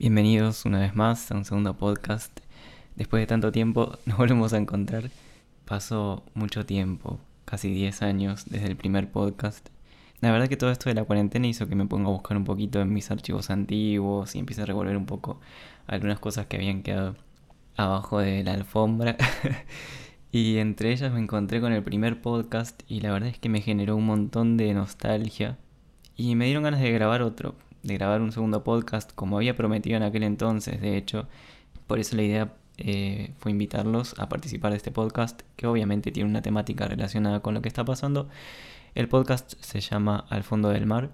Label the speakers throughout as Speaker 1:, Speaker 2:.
Speaker 1: Bienvenidos una vez más a un segundo podcast. Después de tanto tiempo nos volvemos a encontrar. Pasó mucho tiempo, casi 10 años desde el primer podcast. La verdad que todo esto de la cuarentena hizo que me ponga a buscar un poquito en mis archivos antiguos y empiece a revolver un poco algunas cosas que habían quedado abajo de la alfombra. y entre ellas me encontré con el primer podcast y la verdad es que me generó un montón de nostalgia. Y me dieron ganas de grabar otro, de grabar un segundo podcast como había prometido en aquel entonces, de hecho. Por eso la idea eh, fue invitarlos a participar de este podcast, que obviamente tiene una temática relacionada con lo que está pasando. El podcast se llama Al fondo del mar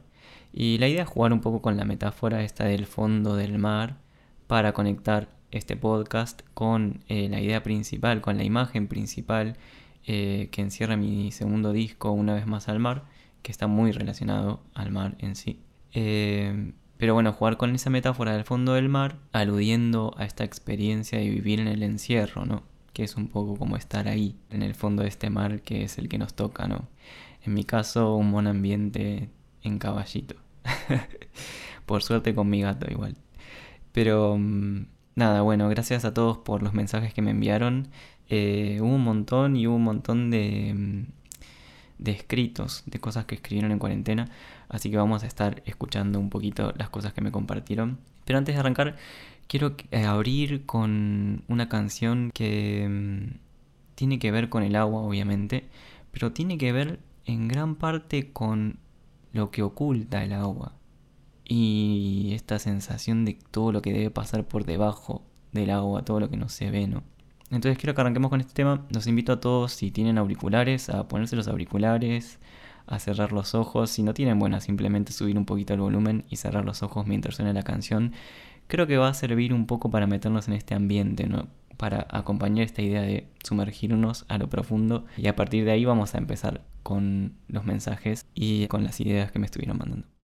Speaker 1: y la idea es jugar un poco con la metáfora esta del fondo del mar para conectar este podcast con eh, la idea principal, con la imagen principal eh, que encierra mi segundo disco, Una vez más al mar, que está muy relacionado al mar en sí. Eh, pero bueno, jugar con esa metáfora del fondo del mar, aludiendo a esta experiencia de vivir en el encierro, ¿no? Que es un poco como estar ahí, en el fondo de este mar que es el que nos toca, ¿no? En mi caso, un buen ambiente en caballito. por suerte con mi gato igual. Pero mm, nada, bueno, gracias a todos por los mensajes que me enviaron. Eh, hubo un montón y hubo un montón de, mm, de escritos, de cosas que escribieron en cuarentena. Así que vamos a estar escuchando un poquito las cosas que me compartieron. Pero antes de arrancar, quiero eh, abrir con una canción que mm, tiene que ver con el agua, obviamente, pero tiene que ver en gran parte con lo que oculta el agua y esta sensación de todo lo que debe pasar por debajo del agua, todo lo que no se ve, ¿no? Entonces quiero que arranquemos con este tema. Los invito a todos, si tienen auriculares, a ponerse los auriculares, a cerrar los ojos. Si no tienen, bueno, simplemente subir un poquito el volumen y cerrar los ojos mientras suena la canción. Creo que va a servir un poco para meternos en este ambiente, ¿no? Para acompañar esta idea de sumergirnos a lo profundo. Y a partir de ahí vamos a empezar con los mensajes y con las ideas que me estuvieron mandando.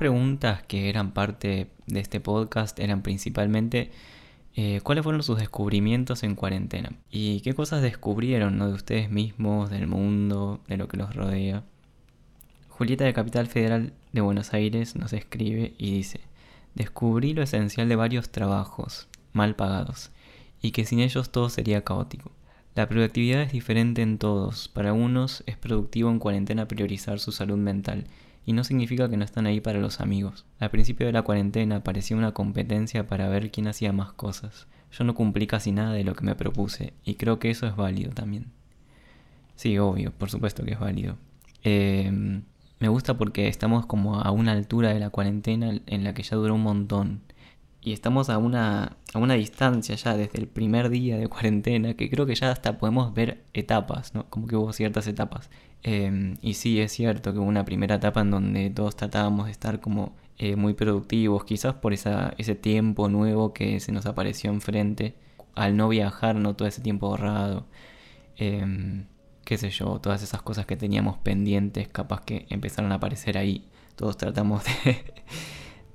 Speaker 1: Preguntas que eran parte de este podcast eran principalmente eh, cuáles fueron sus descubrimientos en cuarentena y qué cosas descubrieron ¿no? de ustedes mismos, del mundo, de lo que los rodea. Julieta de Capital Federal de Buenos Aires nos escribe y dice, descubrí lo esencial de varios trabajos mal pagados y que sin ellos todo sería caótico. La productividad es diferente en todos. Para unos es productivo en cuarentena priorizar su salud mental y no significa que no están ahí para los amigos. Al principio de la cuarentena parecía una competencia para ver quién hacía más cosas. Yo no cumplí casi nada de lo que me propuse y creo que eso es válido también. Sí, obvio, por supuesto que es válido. Em, me gusta porque estamos como a una altura de la cuarentena en la que ya duró un montón. Y estamos a una, a una distancia ya desde el primer día de cuarentena que creo que ya hasta podemos ver etapas, ¿no? Como que hubo ciertas etapas. Em, y sí, es cierto que hubo una primera etapa en donde todos tratábamos de estar como eh, muy productivos, quizás por esa, ese tiempo nuevo que se nos apareció enfrente, al no viajar, no todo ese tiempo ahorrado, em, qué sé yo, todas esas cosas que teníamos pendientes, capaz que empezaron a aparecer ahí. Todos tratamos de,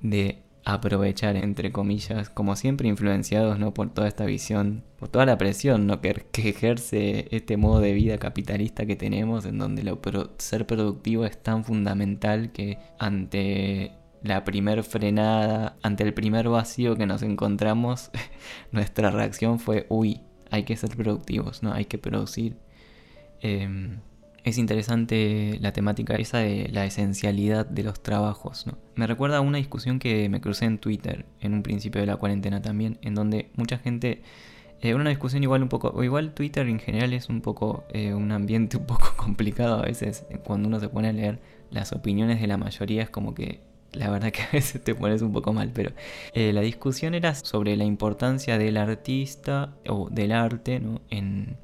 Speaker 1: de aprovechar, entre comillas, como siempre influenciados ¿no? por toda esta visión, por toda la presión ¿no? que, ejerce este modo de vida capitalista que tenemos, en donde ser productivo es tan fundamental que ante la primer frenada, ante el primer vacío que nos encontramos, nuestra reacción fue, uy, hay que ser productivos, ¿no? hay que producir. Em, es interesante la temática esa de la esencialidad de los trabajos. ¿no? Me recuerda a una discusión que me crucé en Twitter en un principio de la cuarentena también, en donde mucha gente... Eh, una discusión igual un poco... O igual Twitter en general es un poco eh, un ambiente un poco complicado a veces. Cuando uno se pone a leer las opiniones de la mayoría es como que la verdad que a veces te pones un poco mal, pero eh, la discusión era sobre la importancia del artista o del arte ¿no? en,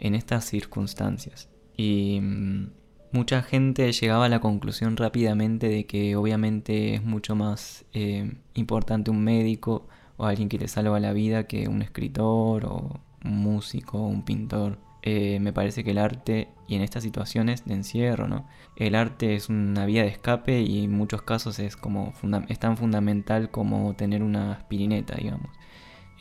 Speaker 1: en estas circunstancias. Y mm, mucha gente llegaba a la conclusión rápidamente de que obviamente es mucho más eh, importante un médico o alguien que te salva la vida que un escritor o un músico o un pintor. Eh, me parece que el arte, y en estas situaciones de encierro, ¿no? El arte es una vía de escape y en muchos casos es, como es tan fundamental como tener una aspirineta, digamos.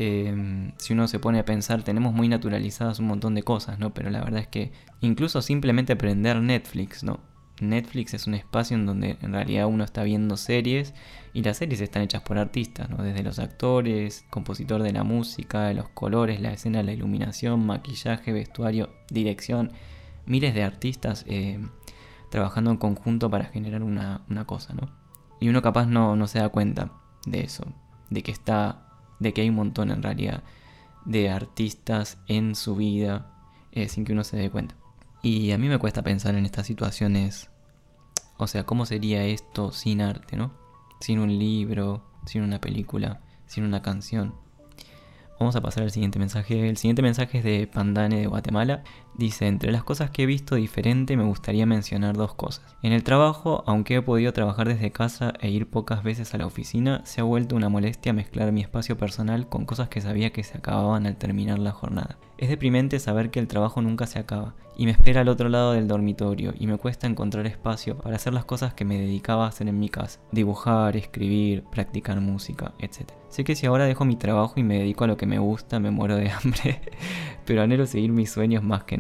Speaker 1: Em, si uno se pone a pensar, tenemos muy naturalizadas un montón de cosas, ¿no? Pero la verdad es que incluso simplemente aprender Netflix, ¿no? Netflix es un espacio en donde en realidad uno está viendo series y las series están hechas por artistas, ¿no? Desde los actores, compositor de la música, los colores, la escena, la iluminación, maquillaje, vestuario, dirección, miles de artistas eh, trabajando en conjunto para generar una, cosa, ¿no? Y uno capaz no, no se da cuenta de eso, de que está de que hay un montón en realidad de artistas en su vida eh, sin que uno se dé cuenta. Y a mí me cuesta pensar en estas situaciones, o sea, ¿cómo sería esto sin arte, no? Sin un libro, sin una película, sin una canción. Vamos a pasar al siguiente mensaje. El siguiente mensaje es de Pandane de Guatemala. Dice, entre las cosas que he visto diferente me gustaría mencionar dos cosas. En el trabajo, aunque he podido trabajar desde casa e ir pocas veces a la oficina, se ha vuelto una molestia mezclar mi espacio personal con cosas que sabía que se acababan al terminar la jornada. Es deprimente saber que el trabajo nunca se acaba y me espera al otro lado del dormitorio y me cuesta encontrar espacio para hacer las cosas que me dedicaba a hacer en mi casa. Dibujar, escribir, practicar música, etc. Sé que si ahora dejo mi trabajo y me dedico a lo que me gusta me muero de hambre, pero anhelo seguir mis sueños más que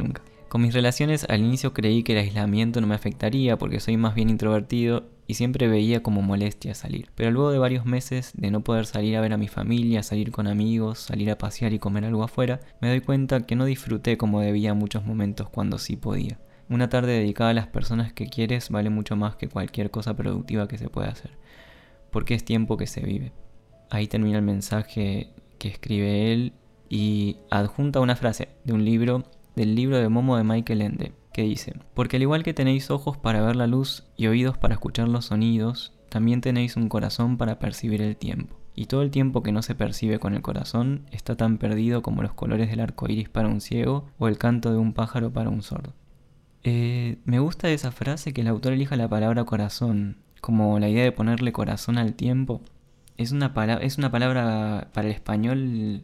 Speaker 1: Con mis relaciones al inicio creí que el aislamiento no me afectaría porque soy más bien introvertido y siempre veía como molestia salir. Pero luego de varios meses de no poder salir a ver a mi familia, salir con amigos, salir a pasear y comer algo afuera, me doy cuenta que no disfruté como debía muchos momentos cuando sí podía. Una tarde dedicada a las personas que quieres vale mucho más que cualquier cosa productiva que se pueda hacer, porque es tiempo que se vive. Ahí termina el mensaje que escribe él y adjunta una frase de un libro, del libro de Momo de Michael Ende, que dice, porque al igual que tenéis ojos para ver la luz y oídos para escuchar los sonidos, también tenéis un corazón para percibir el tiempo. Y todo el tiempo que no se percibe con el corazón está tan perdido como los colores del arco iris para un ciego o el canto de un pájaro para un sordo. Eh, me gusta esa frase que el autor elija la palabra corazón, como la idea de ponerle corazón al tiempo. Es una, es una palabra para el español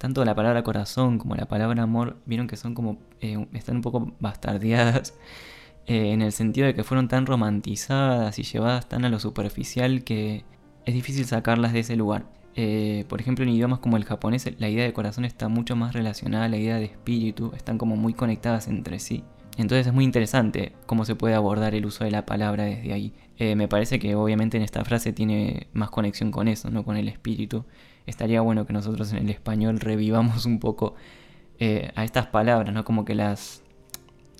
Speaker 1: tanto la palabra corazón como la palabra amor, vieron que son como, eh, están un poco bastardeadas. eh, en el sentido de que fueron tan romantizadas y llevadas tan a lo superficial que es difícil sacarlas de ese lugar. Eh, por ejemplo, en idiomas como el japonés, la idea de corazón está mucho más relacionada a la idea de espíritu, están como muy conectadas entre sí. Entonces es muy interesante cómo se puede abordar el uso de la palabra desde ahí. Eh, me parece que obviamente en esta frase tiene más conexión con eso, no con el espíritu. Estaría bueno que nosotros en el español revivamos un poco eh, a estas palabras, ¿no? Como que las,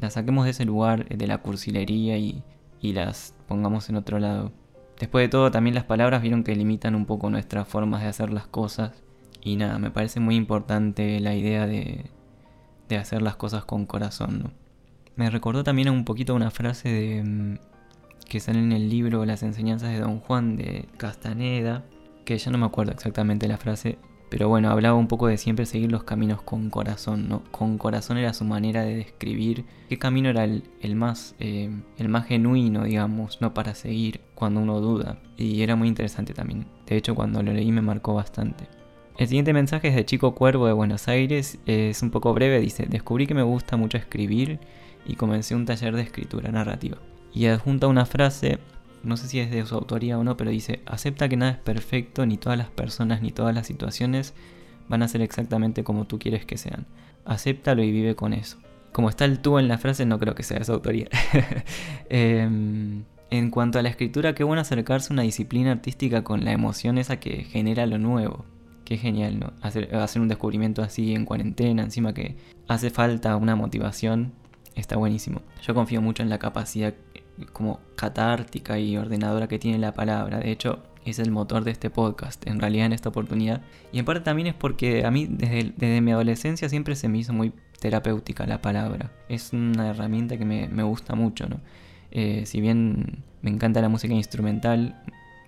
Speaker 1: las saquemos de ese lugar de la cursilería y, y las pongamos en otro lado. Después de todo, también las palabras vieron que limitan un poco nuestras formas de hacer las cosas. Y nada, me parece muy importante la idea de, de hacer las cosas con corazón. Me recordó también un poquito una frase de, mm, que sale en el libro Las enseñanzas de Don Juan de Castaneda, que ya no me acuerdo exactamente la frase, pero bueno, hablaba un poco de siempre seguir los caminos con corazón, ¿no? Con corazón era su manera de describir qué camino era el, más, eh, el más genuino, digamos, no para seguir cuando uno duda. Y era muy interesante también. De hecho, cuando lo leí me marcó bastante. El siguiente mensaje es de Chico Cuervo de Buenos Aires. Es un poco breve. Dice, descubrí que me gusta mucho escribir y comencé un taller de escritura narrativa. Y adjunta una frase, no sé si es de su autoría o no, pero dice, acepta que nada es perfecto, ni todas las personas, ni todas las situaciones van a ser exactamente como tú quieres que sean. Acéptalo y vive con eso. Como está el tú en la frase, no creo que sea de su autoría. Em, en cuanto a la escritura, qué bueno acercarse a una disciplina artística con la emoción esa que genera lo nuevo. Qué genial, ¿no? Hacer, hacer un descubrimiento así en cuarentena, encima que hace falta una motivación, está buenísimo. Yo confío mucho en la capacidad como catártica y ordenadora que tiene la palabra. De hecho, es el motor de este podcast, en realidad en esta oportunidad. Y en parte también es porque a mí desde, desde mi adolescencia siempre se me hizo muy terapéutica la palabra. Es una herramienta que me, me gusta mucho, ¿no? Eh, si bien me encanta la música instrumental,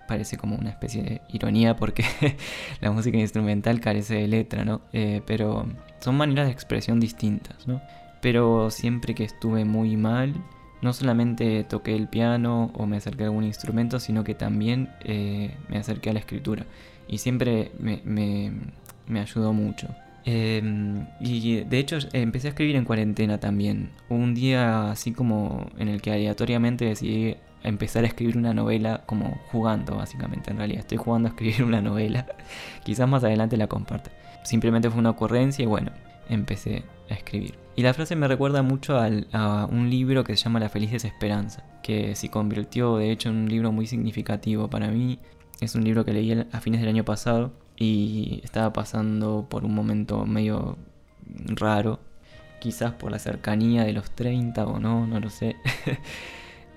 Speaker 1: parece como una especie de ironía porque la música instrumental carece de letra, ¿no? Eh, pero son maneras de expresión distintas, ¿no? Pero siempre que estuve muy mal, no solamente toqué el piano o me acerqué a algún instrumento, sino que también eh, me acerqué a la escritura. Y siempre me, me ayudó mucho. Em, y de hecho empecé a escribir en cuarentena también. Un día así como en el que aleatoriamente decidí empezar a escribir una novela como jugando básicamente. En realidad estoy jugando a escribir una novela. Quizás más adelante la comparta. Simplemente fue una ocurrencia y bueno, empecé a escribir. Y la frase me recuerda mucho a un libro que se llama La feliz desesperanza, que se convirtió de hecho en un libro muy significativo para mí. Es un libro que leí a fines del año pasado y estaba pasando por un momento medio raro, quizás por la cercanía de los 30 o no, no lo sé.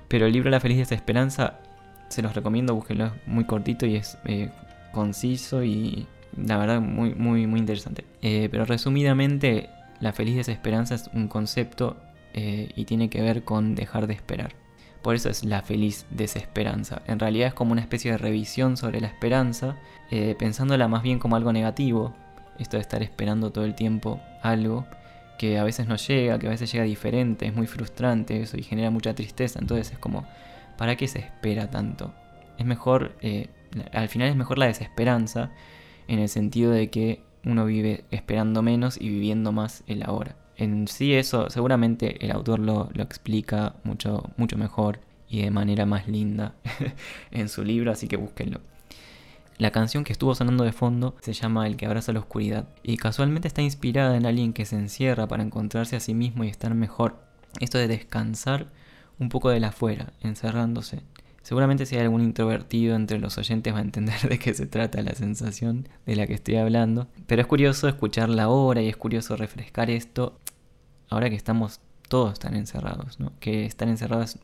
Speaker 1: Pero el libro La feliz desesperanza se los recomiendo, búsquenlo, es muy cortito y es eh, conciso y la verdad muy, muy, muy interesante. Eh, pero resumidamente, la feliz desesperanza es un concepto eh, y tiene que ver con dejar de esperar. Por eso es la feliz desesperanza. En realidad es como una especie de revisión sobre la esperanza, eh, pensándola más bien como algo negativo. Esto de estar esperando todo el tiempo algo que a veces no llega, que a veces llega diferente, es muy frustrante eso y genera mucha tristeza. Entonces es como, ¿para qué se espera tanto? Es mejor, al final es mejor la desesperanza en el sentido de que uno vive esperando menos y viviendo más el ahora en sí eso seguramente el autor lo, explica mucho, mucho mejor y de manera más linda en su libro, así que búsquenlo. La canción que estuvo sonando de fondo se llama El que abraza la oscuridad y casualmente está inspirada en alguien que se encierra para encontrarse a sí mismo y estar mejor. Esto de descansar un poco de la afuera, encerrándose. Seguramente si hay algún introvertido entre los oyentes va a entender de qué se trata la sensación de la que estoy hablando. Pero es curioso escucharla ahora y es curioso refrescar esto ahora que estamos todos tan encerrados, ¿no? Que estar encerrados es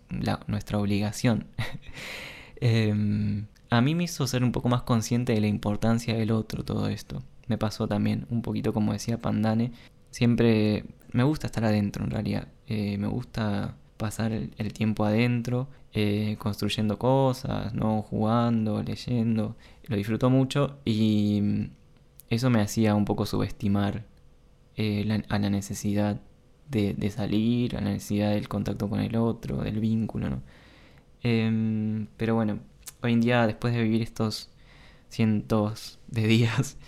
Speaker 1: nuestra obligación. Em, a mí me hizo ser un poco más consciente de la importancia del otro todo esto. Me pasó también, un poquito como decía Pandane, siempre me gusta estar adentro en realidad. Eh, me gusta pasar el, tiempo adentro, eh, construyendo cosas, ¿no? jugando, leyendo. Lo disfruto mucho y eso me hacía un poco subestimar eh, a la necesidad de, salir, a la necesidad del contacto con el otro, del vínculo. Em, pero bueno, hoy en día, después de vivir estos cientos de días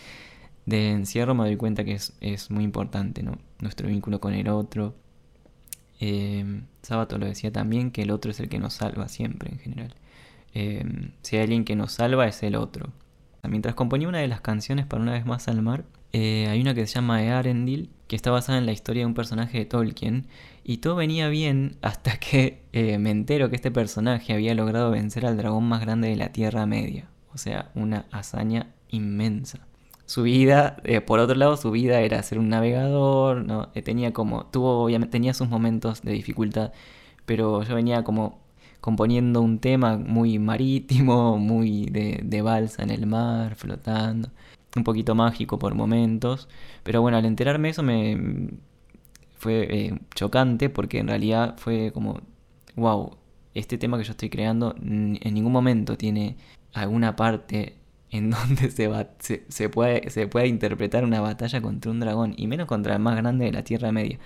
Speaker 1: de encierro, me doy cuenta que es, muy importante. Nuestro vínculo con el otro. Eh, Sábato lo decía también, que el otro es el que nos salva siempre en general. Eh, si hay alguien que nos salva es el otro. Mientras componía una de las canciones para una vez más al mar, eh, hay una que se llama Earendil, que está basada en la historia de un personaje de Tolkien, y todo venía bien hasta que eh, me entero que este personaje había logrado vencer al dragón más grande de la Tierra Media. O sea, una hazaña inmensa. Su vida, eh, por otro lado, su vida era ser un navegador, ¿no? tenía como, tuvo, obviamente, tenía sus momentos de dificultad, pero yo venía como componiendo un tema muy marítimo, muy de, de balsa en el mar, flotando, un poquito mágico por momentos, pero bueno, al enterarme eso me fue eh, chocante porque en realidad fue como, wow, este tema que yo estoy creando en ningún momento tiene alguna parte en donde se, puede interpretar una batalla contra un dragón, y menos contra el más grande de la Tierra Media.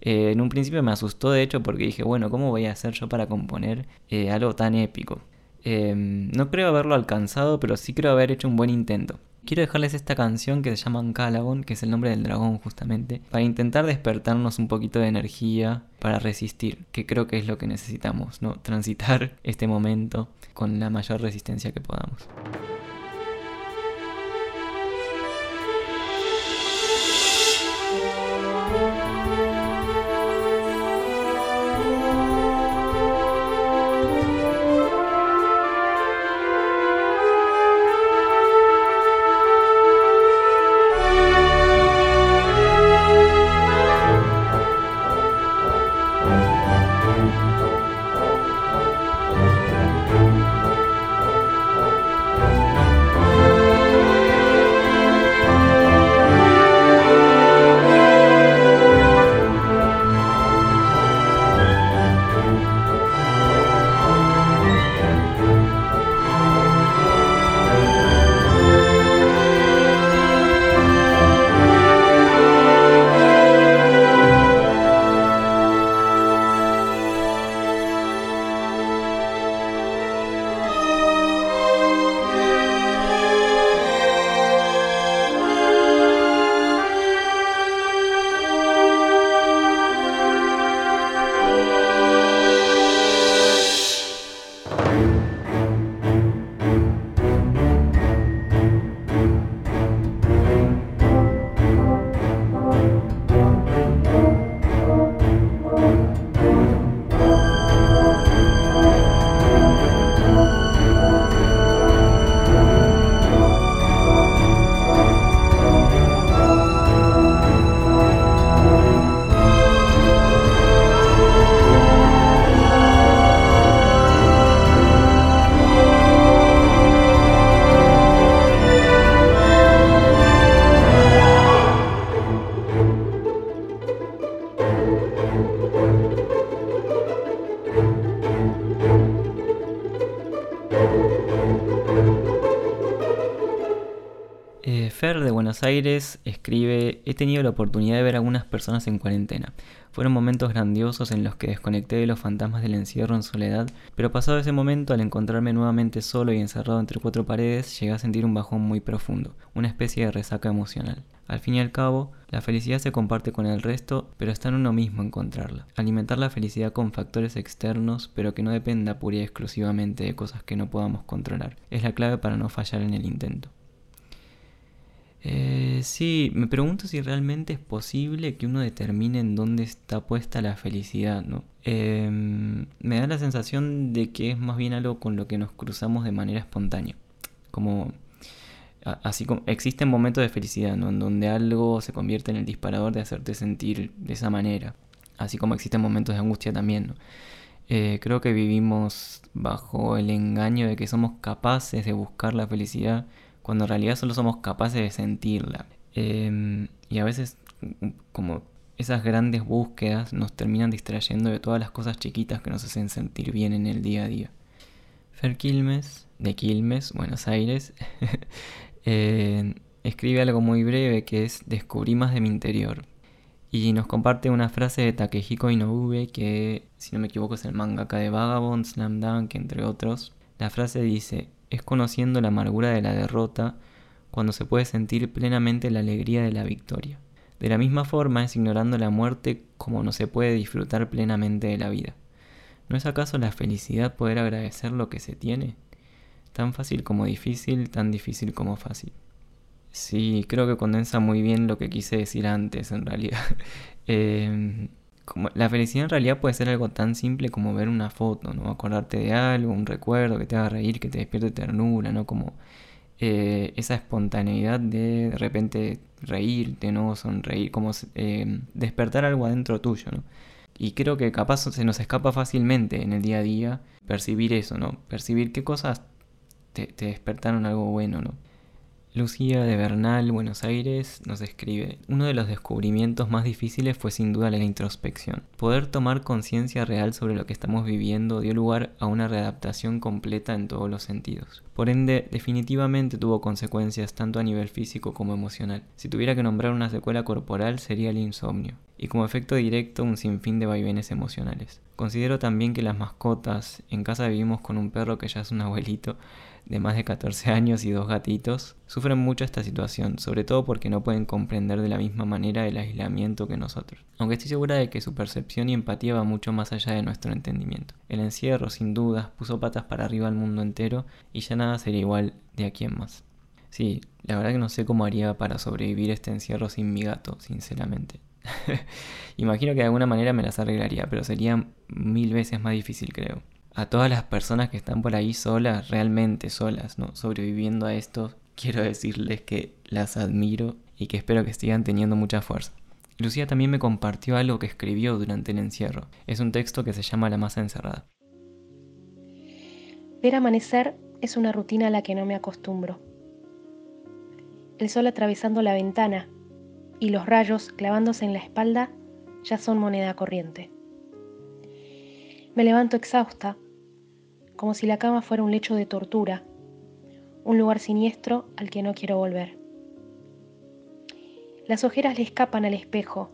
Speaker 1: Eh, en un principio me asustó de hecho porque dije, bueno, ¿cómo voy a hacer yo para componer eh, algo tan épico? Em, no creo haberlo alcanzado, pero sí creo haber hecho un buen intento. Quiero dejarles esta canción que se llama Calagon, que es el nombre del dragón justamente, para intentar despertarnos un poquito de energía para resistir, que creo que es lo que necesitamos, ¿no? Transitar este momento con la mayor resistencia que podamos. Buenos Aires escribe, he tenido la oportunidad de ver a algunas personas en cuarentena. Fueron momentos grandiosos en los que desconecté de los fantasmas del encierro en soledad, pero pasado ese momento, al encontrarme nuevamente solo y encerrado entre cuatro paredes, llegué a sentir un bajón muy profundo, una especie de resaca emocional. Al fin y al cabo, la felicidad se comparte con el resto, pero está en uno mismo encontrarla. Alimentar la felicidad con factores externos, pero que no dependa pura y exclusivamente de cosas que no podamos controlar, es la clave para no fallar en el intento. Eh, sí, me pregunto si realmente es posible que uno determine en dónde está puesta la felicidad, ¿no? Em, me da la sensación de que es más bien algo con lo que nos cruzamos de manera espontánea. Como así como existen momentos de felicidad, ¿no? En donde algo se convierte en el disparador de hacerte sentir de esa manera. Así como existen momentos de angustia también. Eh, creo que vivimos bajo el engaño de que somos capaces de buscar la felicidad cuando en realidad solo somos capaces de sentirla. Em, y a veces como esas grandes búsquedas nos terminan distrayendo de todas las cosas chiquitas que nos hacen sentir bien en el día a día. Fer Quilmes, de Quilmes, Buenos Aires, eh, escribe algo muy breve que es Descubrí más de mi interior. Y nos comparte una frase de Takehiko Inoue que, si no me equivoco, es el mangaka de Vagabond, Slam Dunk, entre otros. La frase dice, es conociendo la amargura de la derrota cuando se puede sentir plenamente la alegría de la victoria. De la misma forma es ignorando la muerte como no se puede disfrutar plenamente de la vida. ¿No es acaso la felicidad poder agradecer lo que se tiene? Tan fácil como difícil, tan difícil como fácil. Sí, creo que condensa muy bien lo que quise decir antes, en realidad. Em, la felicidad en realidad puede ser algo tan simple como ver una foto, ¿no? Acordarte de algo, un recuerdo que te haga reír, que te despierte ternura, ¿no? Como eh, esa espontaneidad de de repente reírte, ¿no? Sonreír, como em, despertar algo adentro tuyo, ¿no? Y creo que capaz se nos escapa fácilmente en el día a día percibir eso, ¿no? Percibir qué cosas te, te despertaron algo bueno, ¿no? Lucía de Bernal, Buenos Aires, nos escribe, uno de los descubrimientos más difíciles fue sin duda la introspección. Poder tomar conciencia real sobre lo que estamos viviendo dio lugar a una readaptación completa en todos los sentidos. Por ende, definitivamente tuvo consecuencias tanto a nivel físico como emocional. Si tuviera que nombrar una secuela corporal sería el insomnio, y como efecto directo un sinfín de vaivenes emocionales. Considero también que las mascotas, en casa vivimos con un perro que ya es un abuelito, de más de 14 años y dos gatitos, sufren mucho esta situación, sobre todo porque no pueden comprender de la misma manera el aislamiento que nosotros. Aunque estoy segura de que su percepción y empatía va mucho más allá de nuestro entendimiento. El encierro, sin dudas, puso patas para arriba al mundo entero y ya nada sería igual de aquí en más. Sí, la verdad que no sé cómo haría para sobrevivir este encierro sin mi gato, sinceramente. Imagino que de alguna manera me las arreglaría, pero sería mil veces más difícil, creo a todas las personas que están por ahí solas, realmente solas, ¿no? Sobreviviendo a esto, quiero decirles que las admiro y que espero que sigan teniendo mucha fuerza. Lucía también me compartió algo que escribió durante el encierro. Es un texto que se llama La masa encerrada.
Speaker 2: Ver amanecer es una rutina a la que no me acostumbro. El sol atravesando la ventana y los rayos clavándose en la espalda ya son moneda corriente. Me levanto exhausta como si la cama fuera un lecho de tortura, un lugar siniestro al que no quiero volver. Las ojeras le escapan al espejo,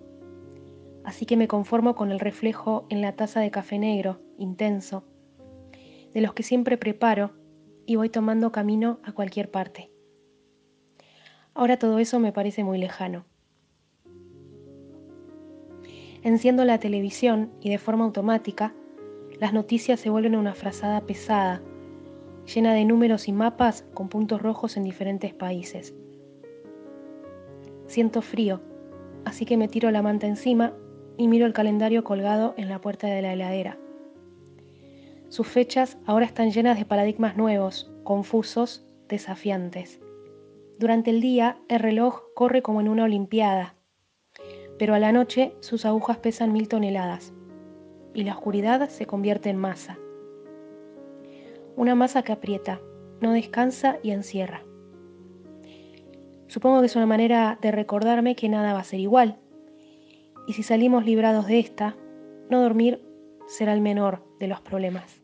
Speaker 2: así que me conformo con el reflejo en la taza de café negro, intenso, de los que siempre preparo y voy tomando camino a cualquier parte. Ahora todo eso me parece muy lejano. Enciendo la televisión y de forma automática las noticias se vuelven una frazada pesada, llena de números y mapas con puntos rojos en diferentes países. Siento frío, así que me tiro la manta encima y miro el calendario colgado en la puerta de la heladera. Sus fechas ahora están llenas de paradigmas nuevos, confusos, desafiantes. Durante el día el reloj corre como en una olimpiada, pero a la noche sus agujas pesan mil toneladas y la oscuridad se convierte en masa. Una masa que aprieta, no descansa y encierra. Supongo que es una manera de recordarme que nada va a ser igual. Y si salimos librados de esta, no dormir será el menor de los problemas.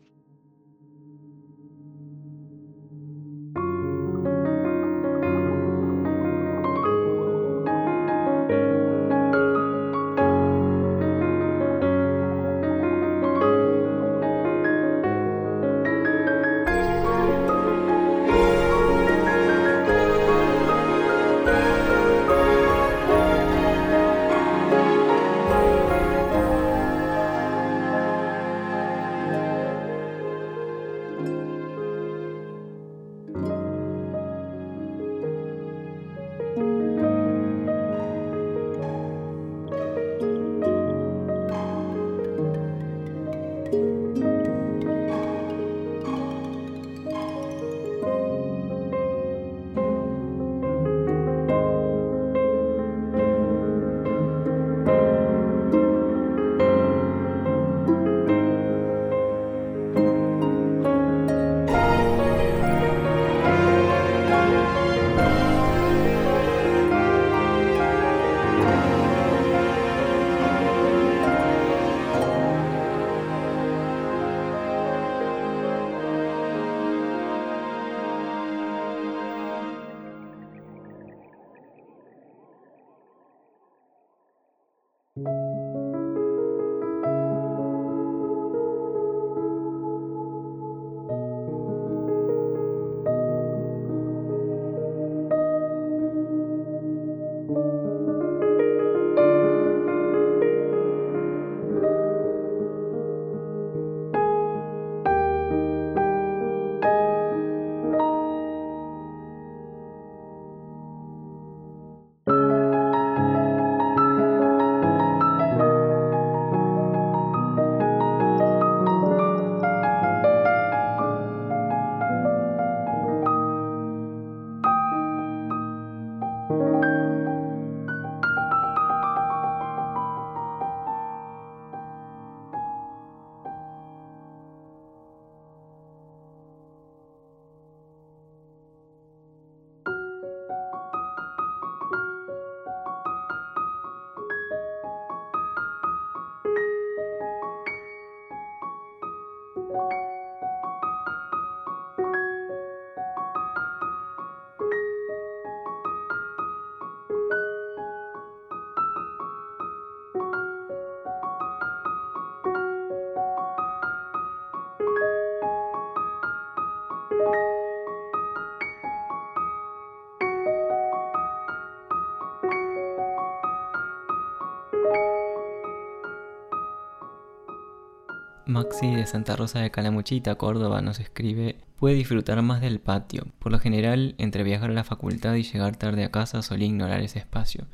Speaker 1: De Santa Rosa de Calamuchita, Córdoba, nos escribe, puede disfrutar más del patio. Por lo general, entre viajar a la facultad y llegar tarde a casa solía ignorar ese espacio,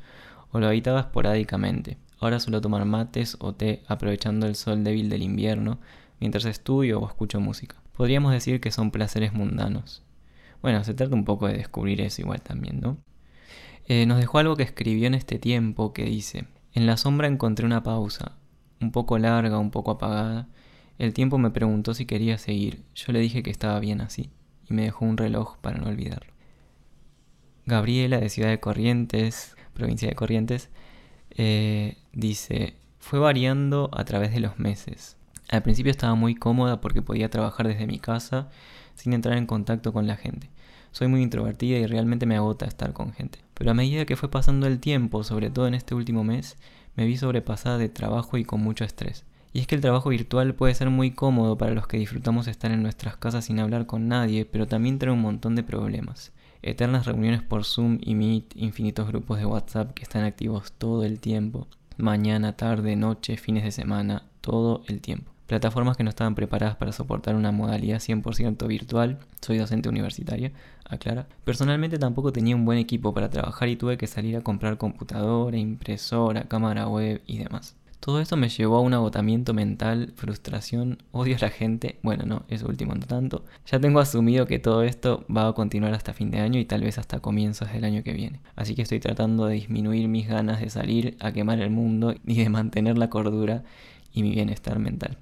Speaker 1: o lo habitaba esporádicamente. Ahora suelo tomar mates o té aprovechando el sol débil del invierno mientras estudio o escucho música. Podríamos decir que son placeres mundanos. Bueno, se trata un poco de descubrir eso igual también, ¿no? Eh, nos dejó algo que escribió en este tiempo que dice, en la sombra encontré una pausa, un poco larga, un poco apagada. El tiempo me preguntó si quería seguir, yo le dije que estaba bien así, y me dejó un reloj para no olvidarlo. Gabriela de Ciudad de Corrientes, provincia de Corrientes, eh, dice, fue variando a través de los meses. Al principio estaba muy cómoda porque podía trabajar desde mi casa sin entrar en contacto con la gente. Soy muy introvertida y realmente me agota estar con gente. Pero a medida que fue pasando el tiempo, sobre todo en este último mes, me vi sobrepasada de trabajo y con mucho estrés. Y es que el trabajo virtual puede ser muy cómodo para los que disfrutamos estar en nuestras casas sin hablar con nadie, pero también trae un montón de problemas. Eternas reuniones por Zoom y Meet, infinitos grupos de WhatsApp que están activos todo el tiempo, mañana, tarde, noche, fines de semana, todo el tiempo plataformas que no estaban preparadas para soportar una modalidad 100% virtual. Soy docente universitaria, aclara. Personalmente tampoco tenía un buen equipo para trabajar y tuve que salir a comprar computadora, impresora, cámara web y demás. Todo esto me llevó a un agotamiento mental, frustración, odio a la gente. Bueno, no, eso último no tanto. Ya tengo asumido que todo esto va a continuar hasta fin de año y tal vez hasta comienzos del año que viene. Así que estoy tratando de disminuir mis ganas de salir a quemar el mundo y de mantener la cordura y mi bienestar mental.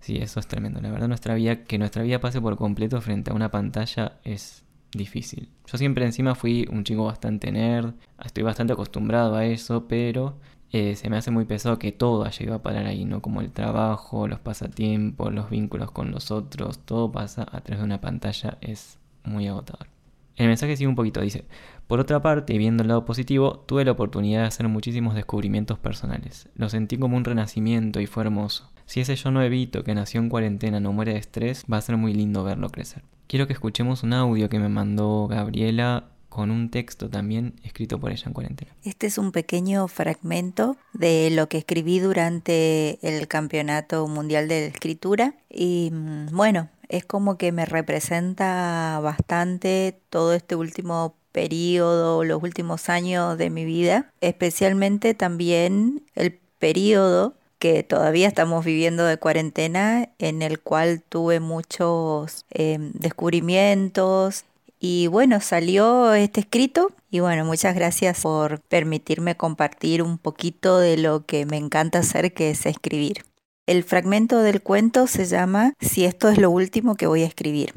Speaker 1: Sí, eso es tremendo. La verdad, nuestra vida, que nuestra vida pase por completo frente a una pantalla es difícil. Yo siempre encima fui un chico bastante nerd, estoy bastante acostumbrado a eso, pero eh, se me hace muy pesado que todo haya ido a parar ahí, ¿no? Como el trabajo, los pasatiempos, los vínculos con los otros, todo pasa a través de una pantalla, es muy agotador. El mensaje sigue un poquito, dice, por otra parte, viendo el lado positivo, tuve la oportunidad de hacer muchísimos descubrimientos personales. Lo sentí como un renacimiento y fue hermoso. Si ese yo no evito que nació en cuarentena no muere de estrés, va a ser muy lindo verlo crecer. Quiero que escuchemos un audio que me mandó Gabriela con un texto también escrito por ella en cuarentena.
Speaker 3: Este es un pequeño fragmento de lo que escribí durante el Campeonato Mundial de Escritura y mm, bueno, es como que me representa bastante todo este último periodo, los últimos años de mi vida, especialmente también el periodo que todavía estamos viviendo de cuarentena, en el cual tuve muchos em, descubrimientos. Y bueno, salió este escrito y bueno, muchas gracias por permitirme compartir un poquito de lo que me encanta hacer, que es escribir. El fragmento del cuento se llama Si esto es lo último que voy a escribir.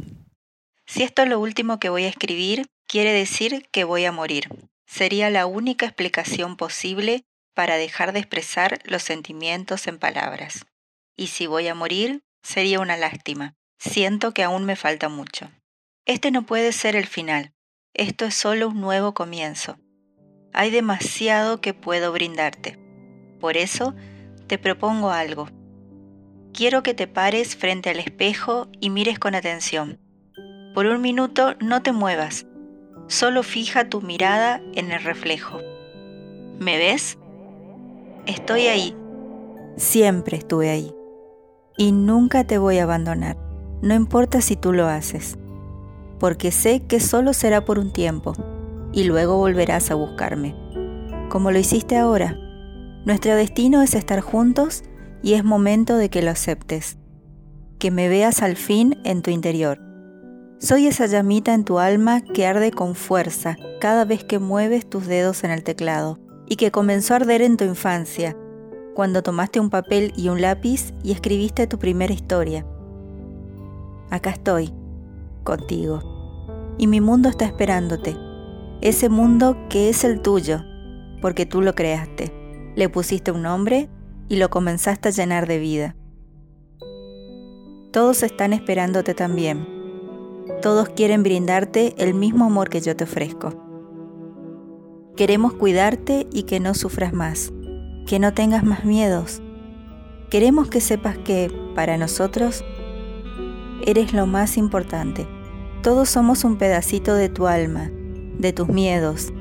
Speaker 3: Si esto es lo último que voy a escribir, quiere decir que voy a morir. Sería la única explicación posible para dejar de expresar los sentimientos en palabras. Y si voy a morir, sería una lástima. Siento que aún me falta mucho. Este no puede ser el final. Esto es solo un nuevo comienzo. Hay demasiado que puedo brindarte. Por eso, te propongo algo. Quiero que te pares frente al espejo y mires con atención. Por un minuto no te muevas. Solo fija tu mirada en el reflejo. ¿Me ves? Estoy ahí. Siempre estuve ahí. Y nunca te voy a abandonar. No importa si tú lo haces. Porque sé que solo será por un tiempo. Y luego volverás a buscarme. Como lo hiciste ahora. Nuestro destino es estar juntos y es momento de que lo aceptes. Que me veas al fin en tu interior. Soy esa llamita en tu alma que arde con fuerza cada vez que mueves tus dedos en el teclado y que comenzó a arder en tu infancia, cuando tomaste un papel y un lápiz y escribiste tu primera historia. Acá estoy, contigo, y mi mundo está esperándote, ese mundo que es el tuyo, porque tú lo creaste, le pusiste un nombre y lo comenzaste a llenar de vida. Todos están esperándote también. Todos quieren brindarte el mismo amor que yo te ofrezco. Queremos cuidarte y que no sufras más, que no tengas más miedos. Queremos que sepas que, para nosotros, eres lo más importante. Todos somos un pedacito de tu alma, de tus miedos,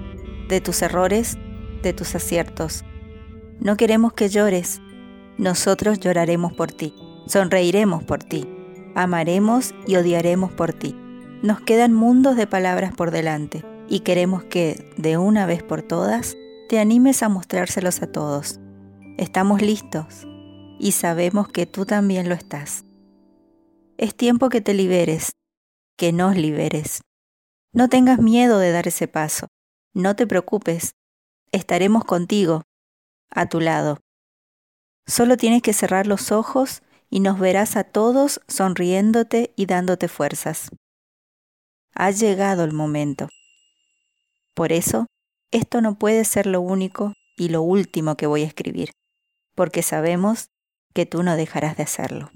Speaker 3: de tus errores, de tus aciertos. No queremos que llores, nosotros lloraremos por ti. Sonreiremos por ti, amaremos y odiaremos por ti. Nos quedan mundos de palabras por delante y queremos que, de una vez por todas, te animes a mostrárselos a todos. Estamos listos y sabemos que tú también lo estás. Es tiempo que te liberes, que nos liberes. No tengas miedo de dar ese paso. No te preocupes. Estaremos contigo, a tu lado. Solo tienes que cerrar los ojos y nos verás a todos sonriéndote y dándote fuerzas. Ha llegado el momento. Por eso, esto no puede ser lo único y lo último que voy a escribir, porque sabemos que tú no dejarás de hacerlo.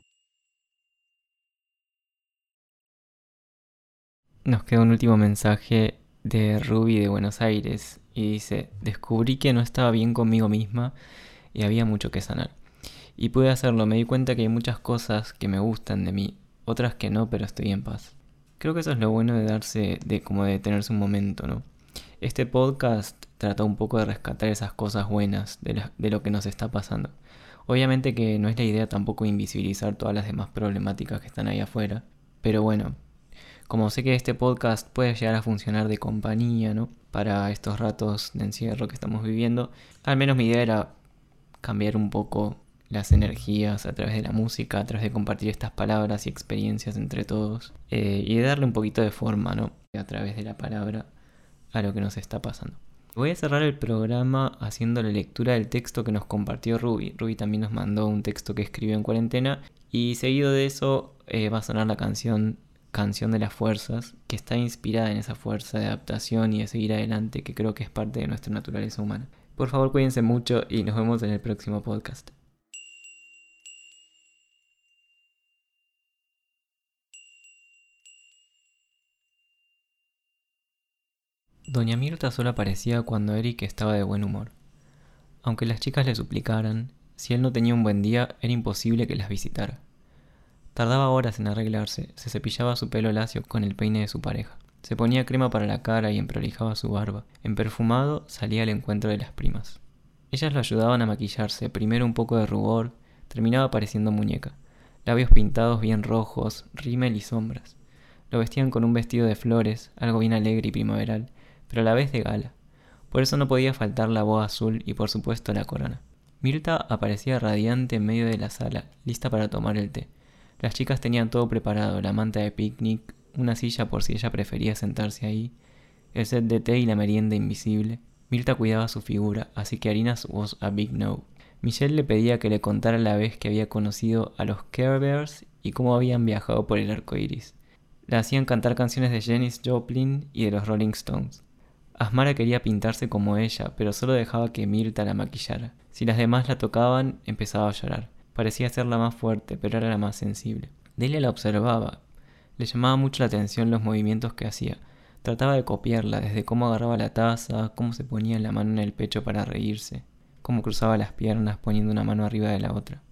Speaker 1: Nos queda un último mensaje de Ruby de Buenos Aires y dice, descubrí que no estaba bien conmigo misma y había mucho que sanar. Y pude hacerlo, me di cuenta que hay muchas cosas que me gustan de mí, otras que no, pero estoy en paz. Creo que eso es lo bueno de darse, de como de detenerse un momento, ¿no? Este podcast trata un poco de rescatar esas cosas buenas de lo que nos está pasando. Obviamente que no es la idea tampoco invisibilizar todas las demás problemáticas que están ahí afuera, pero bueno, como sé que este podcast puede llegar a funcionar de compañía, ¿no? Para estos ratos de encierro que estamos viviendo, al menos mi idea era cambiar un poco las energías a través de la música, a través de compartir estas palabras y experiencias entre todos eh, y de darle un poquito de forma, ¿no? A través de la palabra a lo que nos está pasando. Voy a cerrar el programa haciendo la lectura del texto que nos compartió Ruby. Ruby también nos mandó un texto que escribió en cuarentena y seguido de eso eh, va a sonar la canción canción de las fuerzas, que está inspirada en esa fuerza de adaptación y de seguir adelante que creo que es parte de nuestra naturaleza humana. Por favor, cuídense mucho y nos vemos en el próximo podcast. Doña Mirta solo aparecía cuando Eric estaba de buen humor. Aunque las chicas le suplicaran, si él no tenía un buen día, era imposible que las visitara. Tardaba horas en arreglarse, se cepillaba su pelo lacio con el peine de su pareja. Se ponía crema para la cara y emprolijaba su barba. En perfumado salía al encuentro de las primas. Ellas lo ayudaban a maquillarse, primero un poco de rubor, terminaba pareciendo muñeca. Labios pintados bien rojos, rímel y sombras. Lo vestían con un vestido de flores, algo bien alegre y primaveral, pero a la vez de gala. Por eso no podía faltar la boa azul y por supuesto la corona. Mirta aparecía radiante en medio de la sala, lista para tomar el té. Las chicas tenían todo preparado, la manta de picnic, una silla por si ella prefería sentarse ahí, el set de té y la merienda invisible. Mirta cuidaba su figura, así que Arinas was a big no. Michelle le pedía que le contara la vez que había conocido a los Care Bears y cómo habían viajado por el arco iris. Le hacían cantar canciones de Janis Joplin y de los Rolling Stones. Asmara quería pintarse como ella, pero solo dejaba que Mirta la maquillara. Si las demás la tocaban, empezaba a llorar. Parecía ser la más fuerte, pero era la más sensible. Delia la observaba. Le llamaba mucho la atención los movimientos que hacía. Trataba de copiarla, desde cómo agarraba la taza, cómo se ponía la mano en el pecho para reírse, cómo cruzaba las piernas poniendo una mano arriba de la otra.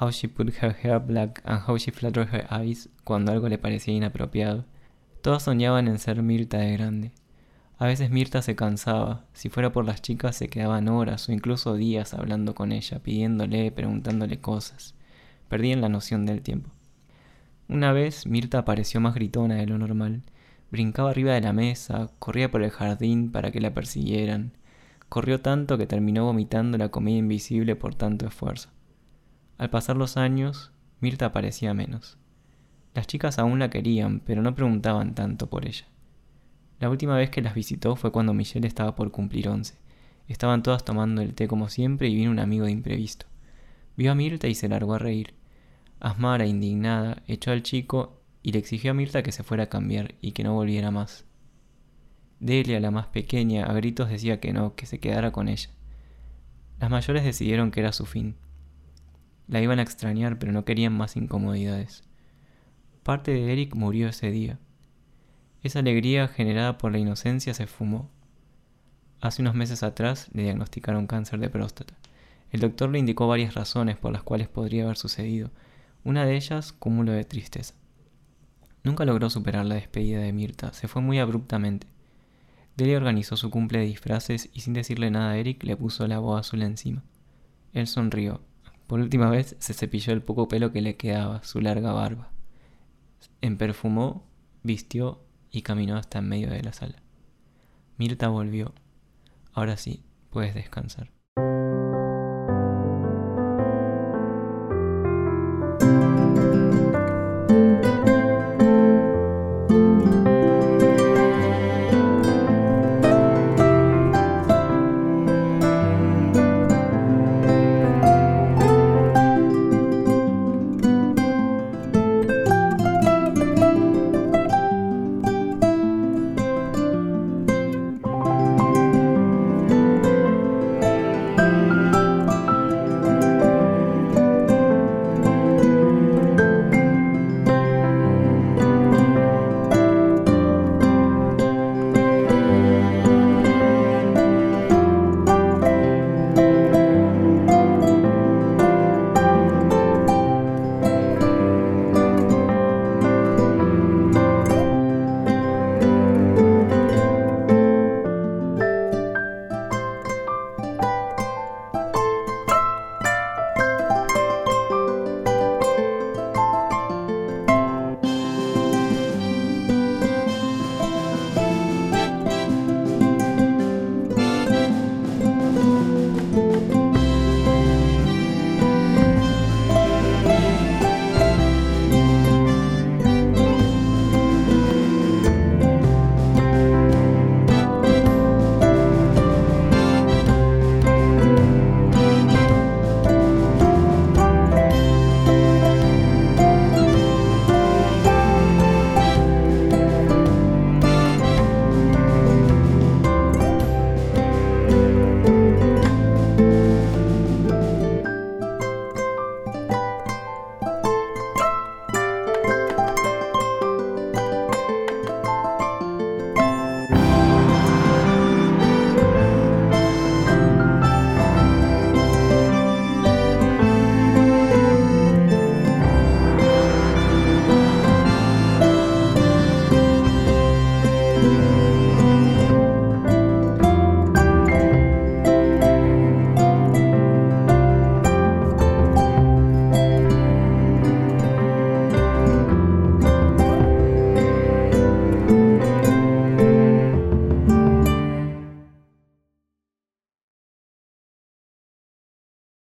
Speaker 1: How she put her hair black and how she fluttered her eyes cuando algo le parecía inapropiado. Todas soñaban en ser Mirta de grande. A veces Mirta se cansaba, si fuera por las chicas se quedaban horas o incluso días hablando con ella, pidiéndole, preguntándole cosas. Perdían la noción del tiempo. Una vez Mirta apareció más gritona de lo normal. Brincaba arriba de la mesa, corría por el jardín para que la persiguieran. Corrió tanto que terminó vomitando la comida invisible por tanto esfuerzo. Al pasar los años, Mirta aparecía menos. Las chicas aún la querían, pero no preguntaban tanto por ella. La última vez que las visitó fue cuando Michelle estaba por cumplir once. Estaban todas tomando el té como siempre y vino un amigo de imprevisto. Vio a Mirta y se largó a reír. Asmara, indignada, echó al chico y le exigió a Mirta que se fuera a cambiar y que no volviera más. Delia, la más pequeña, a gritos decía que no, que se quedara con ella. Las mayores decidieron que era su fin. La iban a extrañar, pero no querían más incomodidades. Parte de Eric murió ese día. Esa alegría generada por la inocencia se fumó. Hace unos meses atrás le diagnosticaron cáncer de próstata. El doctor le indicó varias razones por las cuales podría haber sucedido, una de ellas cúmulo de tristeza. Nunca logró superar la despedida de Mirta, se fue muy abruptamente. Delia organizó su cumple de disfraces y sin decirle nada a Eric le puso la boa azul encima. Él sonrió, Por última vez se cepilló el poco pelo que le quedaba, su larga barba. Emperfumó, vistió y caminó hasta en medio de la sala. Mirta volvió. Ahora sí, puedes descansar.